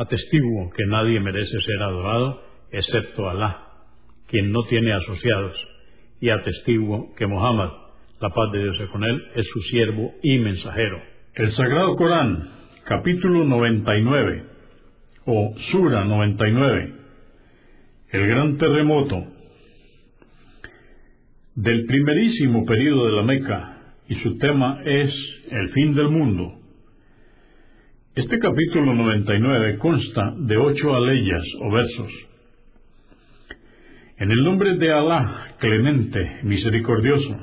Atestiguo que nadie merece ser adorado excepto Alá, quien no tiene asociados, y atestiguo que Muhammad, la paz de Dios es con él, es su siervo y mensajero. El Sagrado Corán, capítulo 99, o Sura 99, el gran terremoto del primerísimo período de la Meca, y su tema es el fin del mundo. Este capítulo 99 consta de ocho aleyas o versos. En el nombre de Alá, clemente, misericordioso.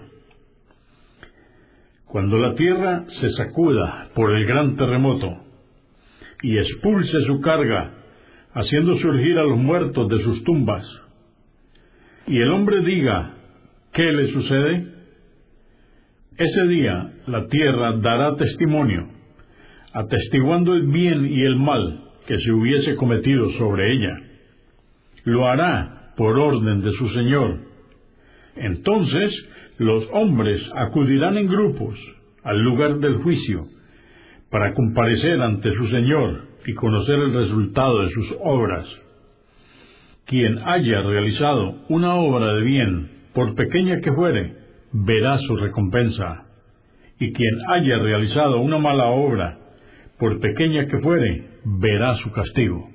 Cuando la tierra se sacuda por el gran terremoto y expulse su carga, haciendo surgir a los muertos de sus tumbas, y el hombre diga, ¿qué le sucede? Ese día la tierra dará testimonio atestiguando el bien y el mal que se hubiese cometido sobre ella. Lo hará por orden de su Señor. Entonces los hombres acudirán en grupos al lugar del juicio para comparecer ante su Señor y conocer el resultado de sus obras. Quien haya realizado una obra de bien, por pequeña que fuere, verá su recompensa. Y quien haya realizado una mala obra, por pequeña que fuere, verá su castigo.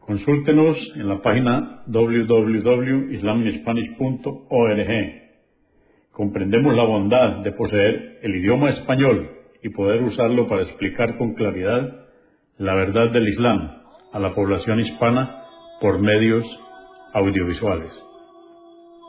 Consúltenos en la página www.islaminspanish.org. Comprendemos la bondad de poseer el idioma español y poder usarlo para explicar con claridad la verdad del Islam a la población hispana por medios audiovisuales.